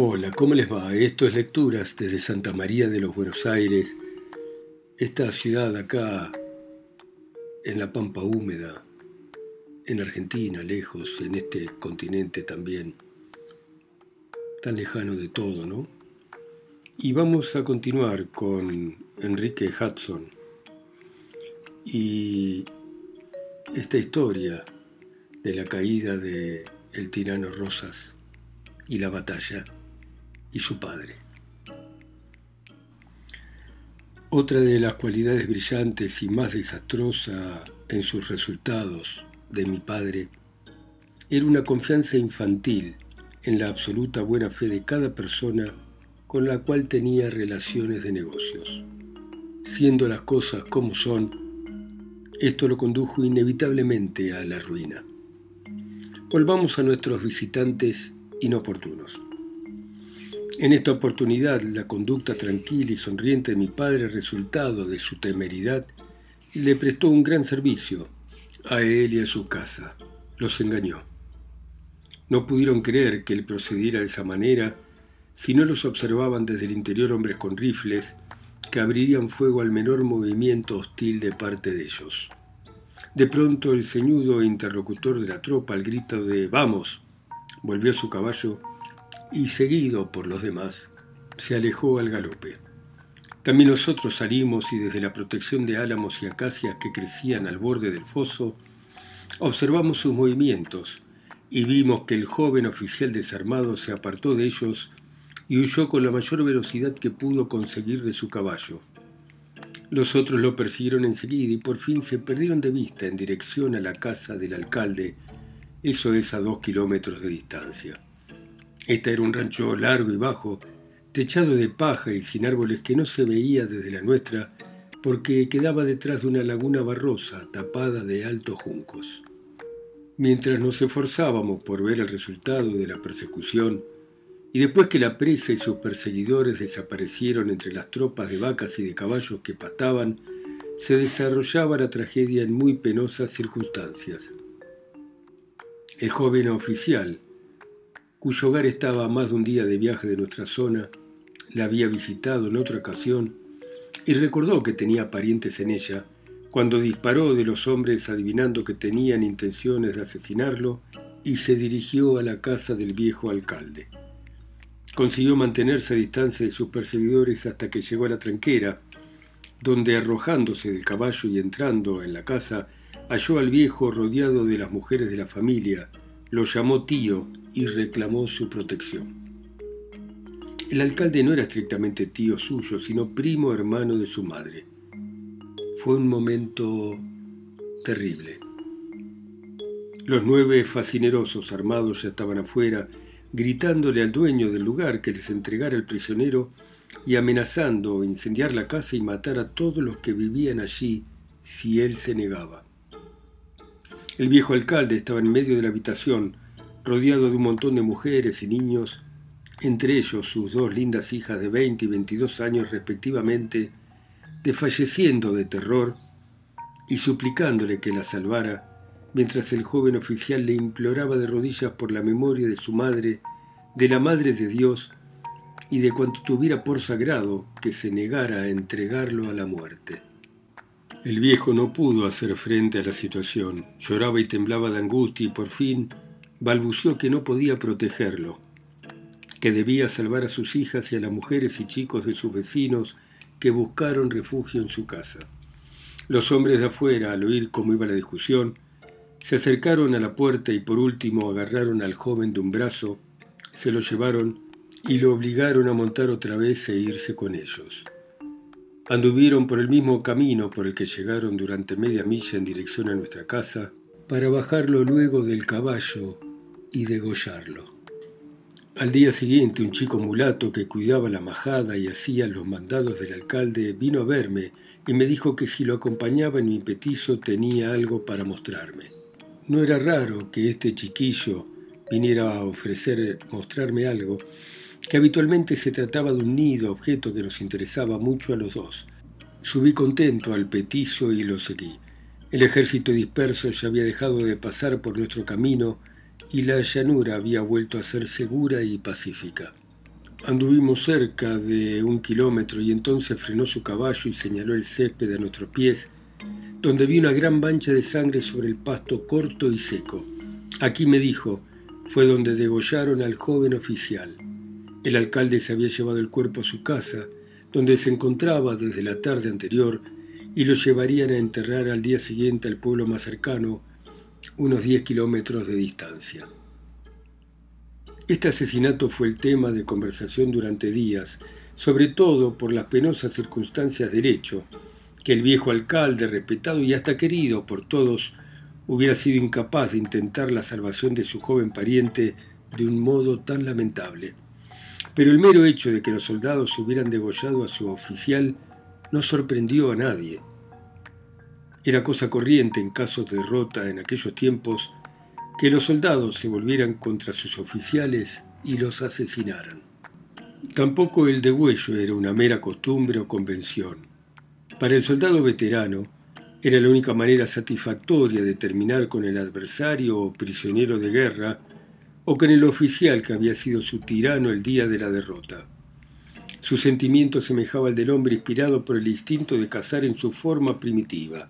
Hola, ¿cómo les va? Esto es Lecturas desde Santa María de los Buenos Aires, esta ciudad acá en la Pampa Húmeda, en Argentina, lejos, en este continente también, tan lejano de todo, ¿no? Y vamos a continuar con Enrique Hudson y esta historia de la caída de el tirano Rosas y la batalla su padre. Otra de las cualidades brillantes y más desastrosa en sus resultados de mi padre era una confianza infantil en la absoluta buena fe de cada persona con la cual tenía relaciones de negocios. Siendo las cosas como son, esto lo condujo inevitablemente a la ruina. Volvamos a nuestros visitantes inoportunos. En esta oportunidad, la conducta tranquila y sonriente de mi padre, resultado de su temeridad, le prestó un gran servicio a él y a su casa. Los engañó. No pudieron creer que él procediera de esa manera si no los observaban desde el interior hombres con rifles que abrirían fuego al menor movimiento hostil de parte de ellos. De pronto el ceñudo interlocutor de la tropa, al grito de ¡Vamos!, volvió a su caballo y, seguido por los demás, se alejó al galope. También nosotros salimos y desde la protección de álamos y acacias que crecían al borde del foso, observamos sus movimientos y vimos que el joven oficial desarmado se apartó de ellos y huyó con la mayor velocidad que pudo conseguir de su caballo. Los otros lo persiguieron enseguida y por fin se perdieron de vista en dirección a la casa del alcalde, eso es a dos kilómetros de distancia. Este era un rancho largo y bajo, techado de paja y sin árboles que no se veía desde la nuestra porque quedaba detrás de una laguna barrosa tapada de altos juncos. Mientras nos esforzábamos por ver el resultado de la persecución, y después que la presa y sus perseguidores desaparecieron entre las tropas de vacas y de caballos que pastaban, se desarrollaba la tragedia en muy penosas circunstancias. El joven oficial, cuyo hogar estaba a más de un día de viaje de nuestra zona, la había visitado en otra ocasión y recordó que tenía parientes en ella, cuando disparó de los hombres adivinando que tenían intenciones de asesinarlo y se dirigió a la casa del viejo alcalde. Consiguió mantenerse a distancia de sus perseguidores hasta que llegó a la tranquera, donde arrojándose del caballo y entrando en la casa, halló al viejo rodeado de las mujeres de la familia, lo llamó tío y reclamó su protección. El alcalde no era estrictamente tío suyo, sino primo hermano de su madre. Fue un momento terrible. Los nueve fascinerosos armados ya estaban afuera gritándole al dueño del lugar que les entregara el prisionero y amenazando incendiar la casa y matar a todos los que vivían allí si él se negaba. El viejo alcalde estaba en medio de la habitación, rodeado de un montón de mujeres y niños, entre ellos sus dos lindas hijas de 20 y 22 años respectivamente, desfalleciendo de terror y suplicándole que la salvara mientras el joven oficial le imploraba de rodillas por la memoria de su madre, de la Madre de Dios y de cuanto tuviera por sagrado que se negara a entregarlo a la muerte. El viejo no pudo hacer frente a la situación, lloraba y temblaba de angustia y por fin balbució que no podía protegerlo, que debía salvar a sus hijas y a las mujeres y chicos de sus vecinos que buscaron refugio en su casa. Los hombres de afuera, al oír cómo iba la discusión, se acercaron a la puerta y por último agarraron al joven de un brazo, se lo llevaron y lo obligaron a montar otra vez e irse con ellos. Anduvieron por el mismo camino por el que llegaron durante media milla en dirección a nuestra casa, para bajarlo luego del caballo y degollarlo. Al día siguiente un chico mulato que cuidaba la majada y hacía los mandados del alcalde vino a verme y me dijo que si lo acompañaba en mi petizo tenía algo para mostrarme. No era raro que este chiquillo viniera a ofrecer mostrarme algo, que habitualmente se trataba de un nido, objeto que nos interesaba mucho a los dos. Subí contento al petizo y lo seguí. El ejército disperso ya había dejado de pasar por nuestro camino y la llanura había vuelto a ser segura y pacífica. Anduvimos cerca de un kilómetro y entonces frenó su caballo y señaló el césped a nuestros pies, donde vi una gran mancha de sangre sobre el pasto corto y seco. Aquí me dijo, fue donde degollaron al joven oficial. El alcalde se había llevado el cuerpo a su casa, donde se encontraba desde la tarde anterior, y lo llevarían a enterrar al día siguiente al pueblo más cercano, unos 10 kilómetros de distancia. Este asesinato fue el tema de conversación durante días, sobre todo por las penosas circunstancias del hecho, que el viejo alcalde, respetado y hasta querido por todos, hubiera sido incapaz de intentar la salvación de su joven pariente de un modo tan lamentable. Pero el mero hecho de que los soldados hubieran degollado a su oficial no sorprendió a nadie. Era cosa corriente en caso de derrota en aquellos tiempos que los soldados se volvieran contra sus oficiales y los asesinaran. Tampoco el degüello era una mera costumbre o convención. Para el soldado veterano, era la única manera satisfactoria de terminar con el adversario o prisionero de guerra o con el oficial que había sido su tirano el día de la derrota. Su sentimiento semejaba al del hombre inspirado por el instinto de cazar en su forma primitiva,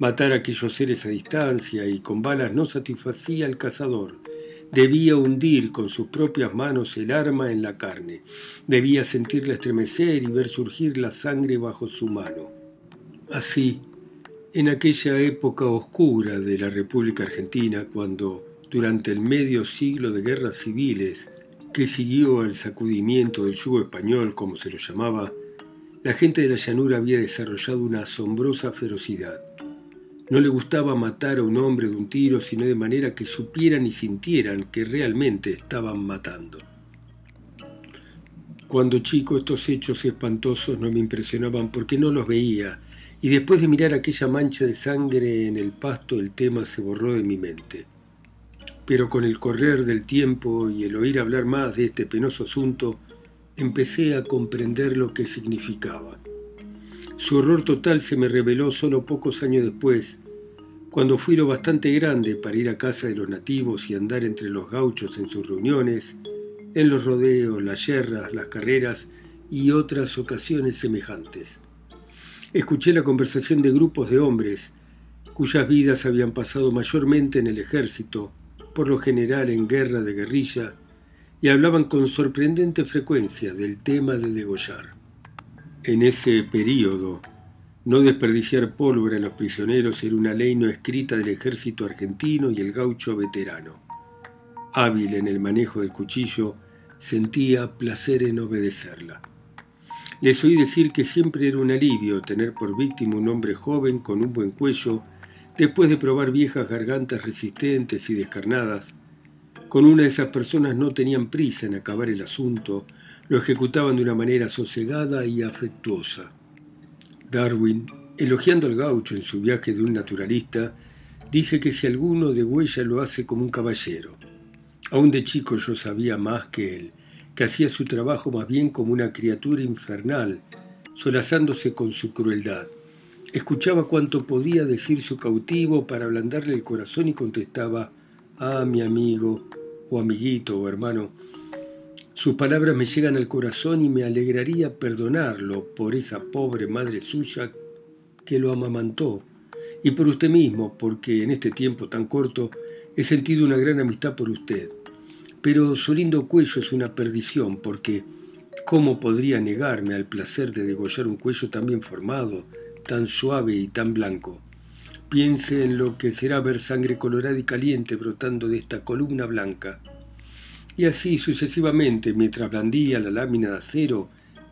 Matar a aquellos seres a distancia y con balas no satisfacía al cazador. Debía hundir con sus propias manos el arma en la carne. Debía sentirla estremecer y ver surgir la sangre bajo su mano. Así, en aquella época oscura de la República Argentina, cuando, durante el medio siglo de guerras civiles que siguió al sacudimiento del yugo español, como se lo llamaba, la gente de la llanura había desarrollado una asombrosa ferocidad. No le gustaba matar a un hombre de un tiro, sino de manera que supieran y sintieran que realmente estaban matando. Cuando chico estos hechos espantosos no me impresionaban porque no los veía, y después de mirar aquella mancha de sangre en el pasto el tema se borró de mi mente. Pero con el correr del tiempo y el oír hablar más de este penoso asunto, empecé a comprender lo que significaba. Su horror total se me reveló solo pocos años después, cuando fui lo bastante grande para ir a casa de los nativos y andar entre los gauchos en sus reuniones, en los rodeos, las yerras, las carreras y otras ocasiones semejantes. Escuché la conversación de grupos de hombres cuyas vidas habían pasado mayormente en el ejército, por lo general en guerra de guerrilla, y hablaban con sorprendente frecuencia del tema de degollar. En ese período, no desperdiciar pólvora en los prisioneros era una ley no escrita del ejército argentino y el gaucho veterano. Hábil en el manejo del cuchillo, sentía placer en obedecerla. Les oí decir que siempre era un alivio tener por víctima un hombre joven con un buen cuello, después de probar viejas gargantas resistentes y descarnadas. Con una de esas personas no tenían prisa en acabar el asunto, lo ejecutaban de una manera sosegada y afectuosa. Darwin, elogiando al gaucho en su viaje de un naturalista, dice que si alguno de huella lo hace como un caballero. Aún de chico yo sabía más que él, que hacía su trabajo más bien como una criatura infernal, solazándose con su crueldad. Escuchaba cuanto podía decir su cautivo para ablandarle el corazón y contestaba, ah, mi amigo, o amiguito, o hermano, sus palabras me llegan al corazón y me alegraría perdonarlo por esa pobre madre suya que lo amamantó y por usted mismo, porque en este tiempo tan corto he sentido una gran amistad por usted. Pero su lindo cuello es una perdición, porque ¿cómo podría negarme al placer de degollar un cuello tan bien formado, tan suave y tan blanco? Piense en lo que será ver sangre colorada y caliente brotando de esta columna blanca y así sucesivamente mientras blandía la lámina de acero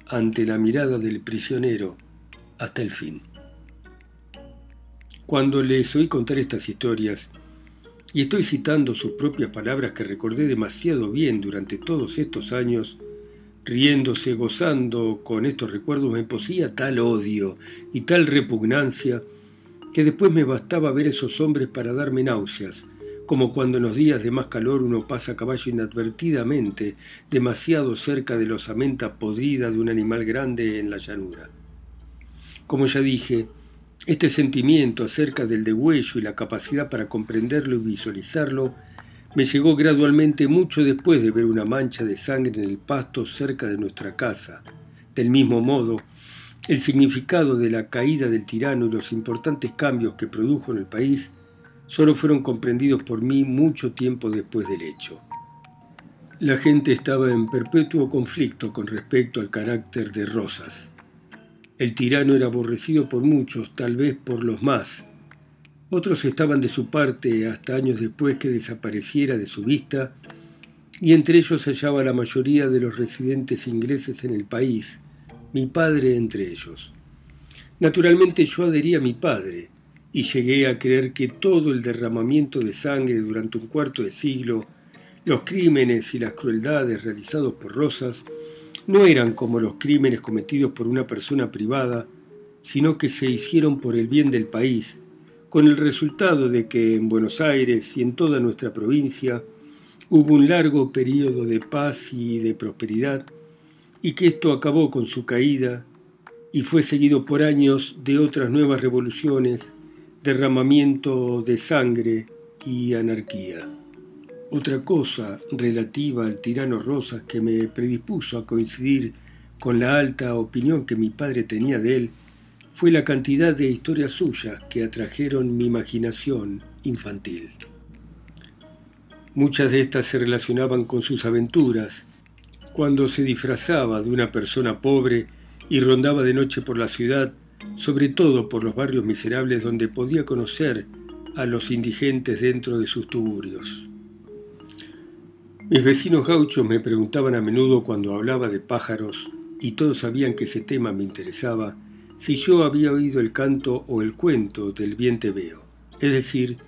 ante la mirada del prisionero hasta el fin. Cuando les oí contar estas historias, y estoy citando sus propias palabras que recordé demasiado bien durante todos estos años, riéndose, gozando con estos recuerdos, me poseía tal odio y tal repugnancia que después me bastaba ver esos hombres para darme náuseas, como cuando en los días de más calor uno pasa a caballo inadvertidamente demasiado cerca de la osamenta podrida de un animal grande en la llanura. Como ya dije, este sentimiento acerca del degüello y la capacidad para comprenderlo y visualizarlo me llegó gradualmente mucho después de ver una mancha de sangre en el pasto cerca de nuestra casa. Del mismo modo, el significado de la caída del tirano y los importantes cambios que produjo en el país solo fueron comprendidos por mí mucho tiempo después del hecho. La gente estaba en perpetuo conflicto con respecto al carácter de Rosas. El tirano era aborrecido por muchos, tal vez por los más. Otros estaban de su parte hasta años después que desapareciera de su vista, y entre ellos se hallaba la mayoría de los residentes ingleses en el país, mi padre entre ellos. Naturalmente yo adherí a mi padre, y llegué a creer que todo el derramamiento de sangre durante un cuarto de siglo los crímenes y las crueldades realizados por Rosas no eran como los crímenes cometidos por una persona privada, sino que se hicieron por el bien del país, con el resultado de que en Buenos Aires y en toda nuestra provincia hubo un largo periodo de paz y de prosperidad, y que esto acabó con su caída y fue seguido por años de otras nuevas revoluciones, derramamiento de sangre y anarquía. Otra cosa relativa al tirano Rosas que me predispuso a coincidir con la alta opinión que mi padre tenía de él fue la cantidad de historias suyas que atrajeron mi imaginación infantil. Muchas de estas se relacionaban con sus aventuras, cuando se disfrazaba de una persona pobre y rondaba de noche por la ciudad, sobre todo por los barrios miserables donde podía conocer a los indigentes dentro de sus tuburios. Mis vecinos gauchos me preguntaban a menudo cuando hablaba de pájaros, y todos sabían que ese tema me interesaba, si yo había oído el canto o el cuento del bien veo, es decir,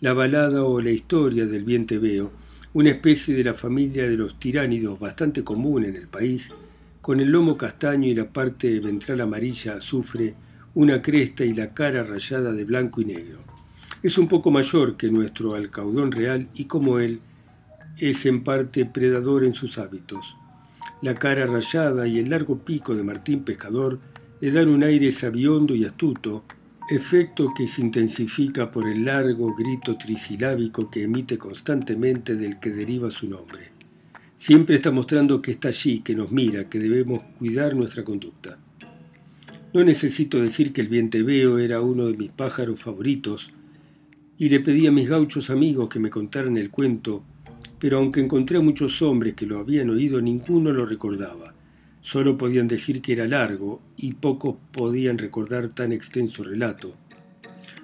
la balada o la historia del bien veo, una especie de la familia de los tiránidos bastante común en el país, con el lomo castaño y la parte ventral amarilla azufre, una cresta y la cara rayada de blanco y negro. Es un poco mayor que nuestro alcaudón real y como él, es en parte predador en sus hábitos. La cara rayada y el largo pico de Martín Pescador le dan un aire sabiondo y astuto, efecto que se intensifica por el largo grito trisilábico que emite constantemente del que deriva su nombre. Siempre está mostrando que está allí, que nos mira, que debemos cuidar nuestra conducta. No necesito decir que el vienteveo era uno de mis pájaros favoritos, y le pedí a mis gauchos amigos que me contaran el cuento pero aunque encontré a muchos hombres que lo habían oído, ninguno lo recordaba. Solo podían decir que era largo y pocos podían recordar tan extenso relato.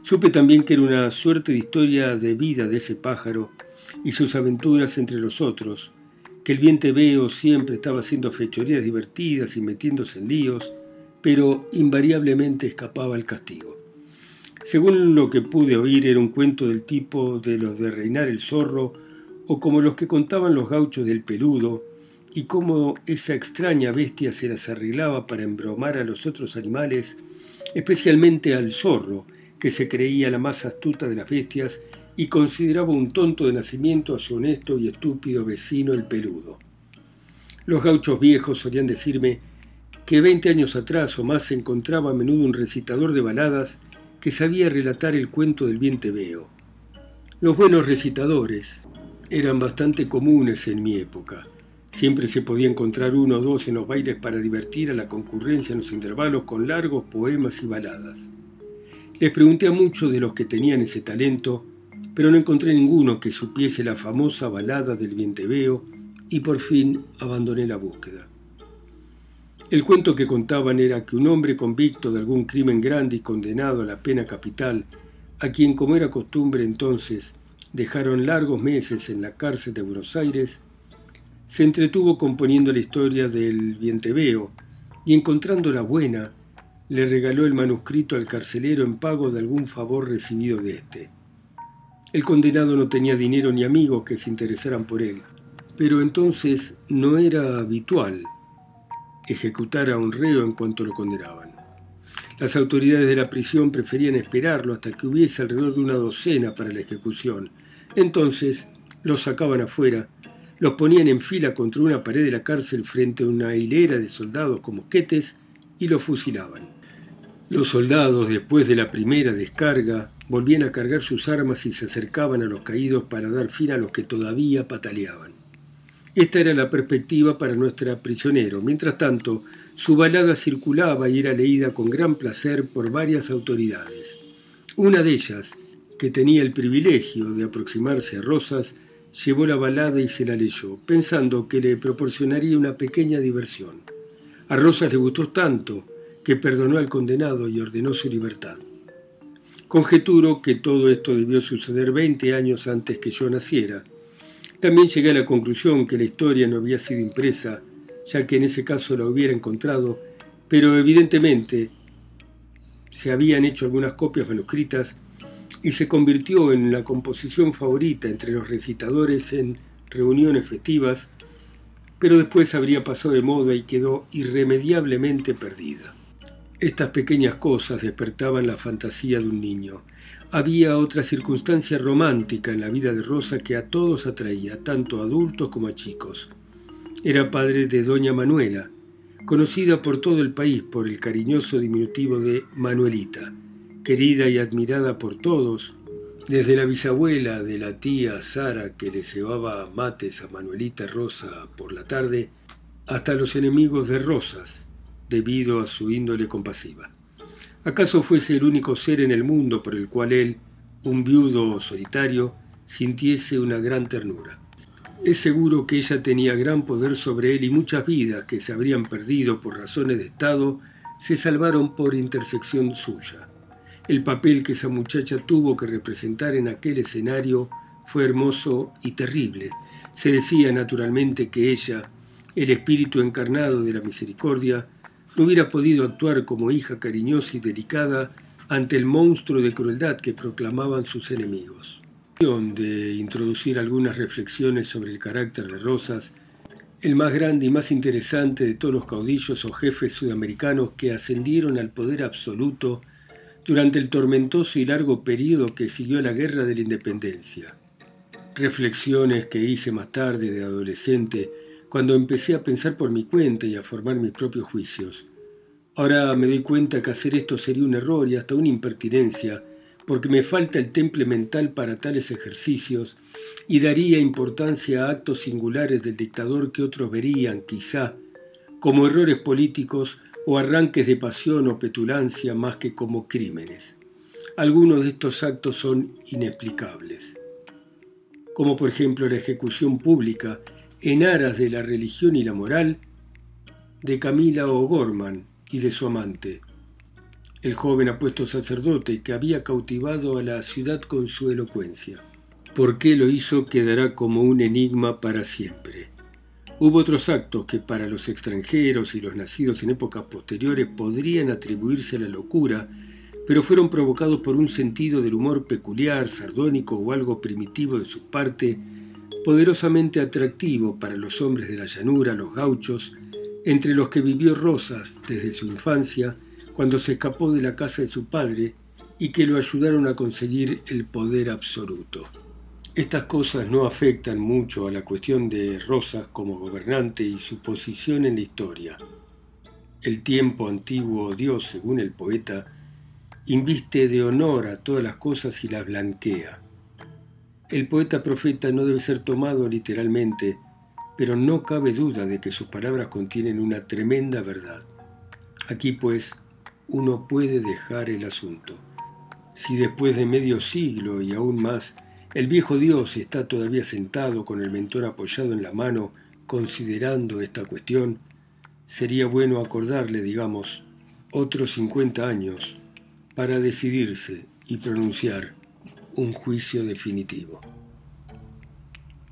Supe también que era una suerte de historia de vida de ese pájaro y sus aventuras entre los otros, que el bien veo siempre estaba haciendo fechorías divertidas y metiéndose en líos, pero invariablemente escapaba al castigo. Según lo que pude oír, era un cuento del tipo de los de reinar el zorro o como los que contaban los gauchos del peludo, y cómo esa extraña bestia se las arreglaba para embromar a los otros animales, especialmente al zorro, que se creía la más astuta de las bestias y consideraba un tonto de nacimiento a su honesto y estúpido vecino el peludo. Los gauchos viejos solían decirme que veinte años atrás o más se encontraba a menudo un recitador de baladas que sabía relatar el cuento del bien veo. Los buenos recitadores, eran bastante comunes en mi época. Siempre se podía encontrar uno o dos en los bailes para divertir a la concurrencia en los intervalos con largos poemas y baladas. Les pregunté a muchos de los que tenían ese talento, pero no encontré ninguno que supiese la famosa balada del vienteveo y por fin abandoné la búsqueda. El cuento que contaban era que un hombre convicto de algún crimen grande y condenado a la pena capital, a quien como era costumbre entonces dejaron largos meses en la cárcel de Buenos Aires, se entretuvo componiendo la historia del Vienteveo y encontrándola buena, le regaló el manuscrito al carcelero en pago de algún favor recibido de éste. El condenado no tenía dinero ni amigos que se interesaran por él, pero entonces no era habitual ejecutar a un reo en cuanto lo condenaban. Las autoridades de la prisión preferían esperarlo hasta que hubiese alrededor de una docena para la ejecución, entonces los sacaban afuera, los ponían en fila contra una pared de la cárcel frente a una hilera de soldados con mosquetes y los fusilaban. Los soldados, después de la primera descarga, volvían a cargar sus armas y se acercaban a los caídos para dar fin a los que todavía pataleaban. Esta era la perspectiva para nuestra prisionero. Mientras tanto, su balada circulaba y era leída con gran placer por varias autoridades. Una de ellas, que tenía el privilegio de aproximarse a Rosas, llevó la balada y se la leyó, pensando que le proporcionaría una pequeña diversión. A Rosas le gustó tanto que perdonó al condenado y ordenó su libertad. Conjeturo que todo esto debió suceder 20 años antes que yo naciera. También llegué a la conclusión que la historia no había sido impresa, ya que en ese caso la hubiera encontrado, pero evidentemente se habían hecho algunas copias manuscritas y se convirtió en la composición favorita entre los recitadores en reuniones festivas, pero después habría pasado de moda y quedó irremediablemente perdida. Estas pequeñas cosas despertaban la fantasía de un niño. Había otra circunstancia romántica en la vida de Rosa que a todos atraía, tanto a adultos como a chicos. Era padre de Doña Manuela, conocida por todo el país por el cariñoso diminutivo de Manuelita, querida y admirada por todos, desde la bisabuela de la tía Sara que le cebaba mates a Manuelita Rosa por la tarde, hasta los enemigos de Rosas, debido a su índole compasiva. ¿Acaso fuese el único ser en el mundo por el cual él, un viudo solitario, sintiese una gran ternura? Es seguro que ella tenía gran poder sobre él y muchas vidas que se habrían perdido por razones de Estado se salvaron por intersección suya. El papel que esa muchacha tuvo que representar en aquel escenario fue hermoso y terrible. Se decía naturalmente que ella, el espíritu encarnado de la misericordia, no hubiera podido actuar como hija cariñosa y delicada ante el monstruo de crueldad que proclamaban sus enemigos de introducir algunas reflexiones sobre el carácter de Rosas, el más grande y más interesante de todos los caudillos o jefes sudamericanos que ascendieron al poder absoluto durante el tormentoso y largo periodo que siguió la Guerra de la Independencia. Reflexiones que hice más tarde de adolescente, cuando empecé a pensar por mi cuenta y a formar mis propios juicios. Ahora me doy cuenta que hacer esto sería un error y hasta una impertinencia, porque me falta el temple mental para tales ejercicios y daría importancia a actos singulares del dictador que otros verían, quizá, como errores políticos o arranques de pasión o petulancia más que como crímenes. Algunos de estos actos son inexplicables, como por ejemplo la ejecución pública en aras de la religión y la moral de Camila O'Gorman y de su amante, el joven apuesto sacerdote que había cautivado a la ciudad con su elocuencia. ¿Por qué lo hizo quedará como un enigma para siempre? Hubo otros actos que para los extranjeros y los nacidos en épocas posteriores podrían atribuirse a la locura, pero fueron provocados por un sentido del humor peculiar, sardónico o algo primitivo de su parte, poderosamente atractivo para los hombres de la llanura, los gauchos, entre los que vivió Rosas desde su infancia, cuando se escapó de la casa de su padre y que lo ayudaron a conseguir el poder absoluto. Estas cosas no afectan mucho a la cuestión de Rosas como gobernante y su posición en la historia. El tiempo antiguo Dios, según el poeta, inviste de honor a todas las cosas y las blanquea. El poeta profeta no debe ser tomado literalmente, pero no cabe duda de que sus palabras contienen una tremenda verdad. Aquí pues uno puede dejar el asunto. Si después de medio siglo y aún más, el viejo Dios está todavía sentado con el mentor apoyado en la mano considerando esta cuestión, sería bueno acordarle, digamos, otros 50 años para decidirse y pronunciar un juicio definitivo.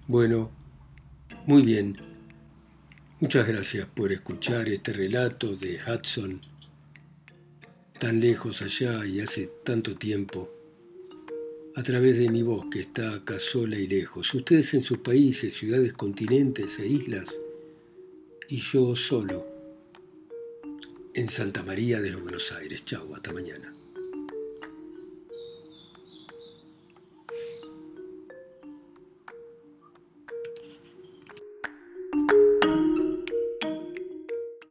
Bueno, muy bien. Muchas gracias por escuchar este relato de Hudson tan lejos allá y hace tanto tiempo, a través de mi voz que está acá sola y lejos, ustedes en sus países, ciudades, continentes e islas, y yo solo en Santa María de los Buenos Aires. Chau, hasta mañana.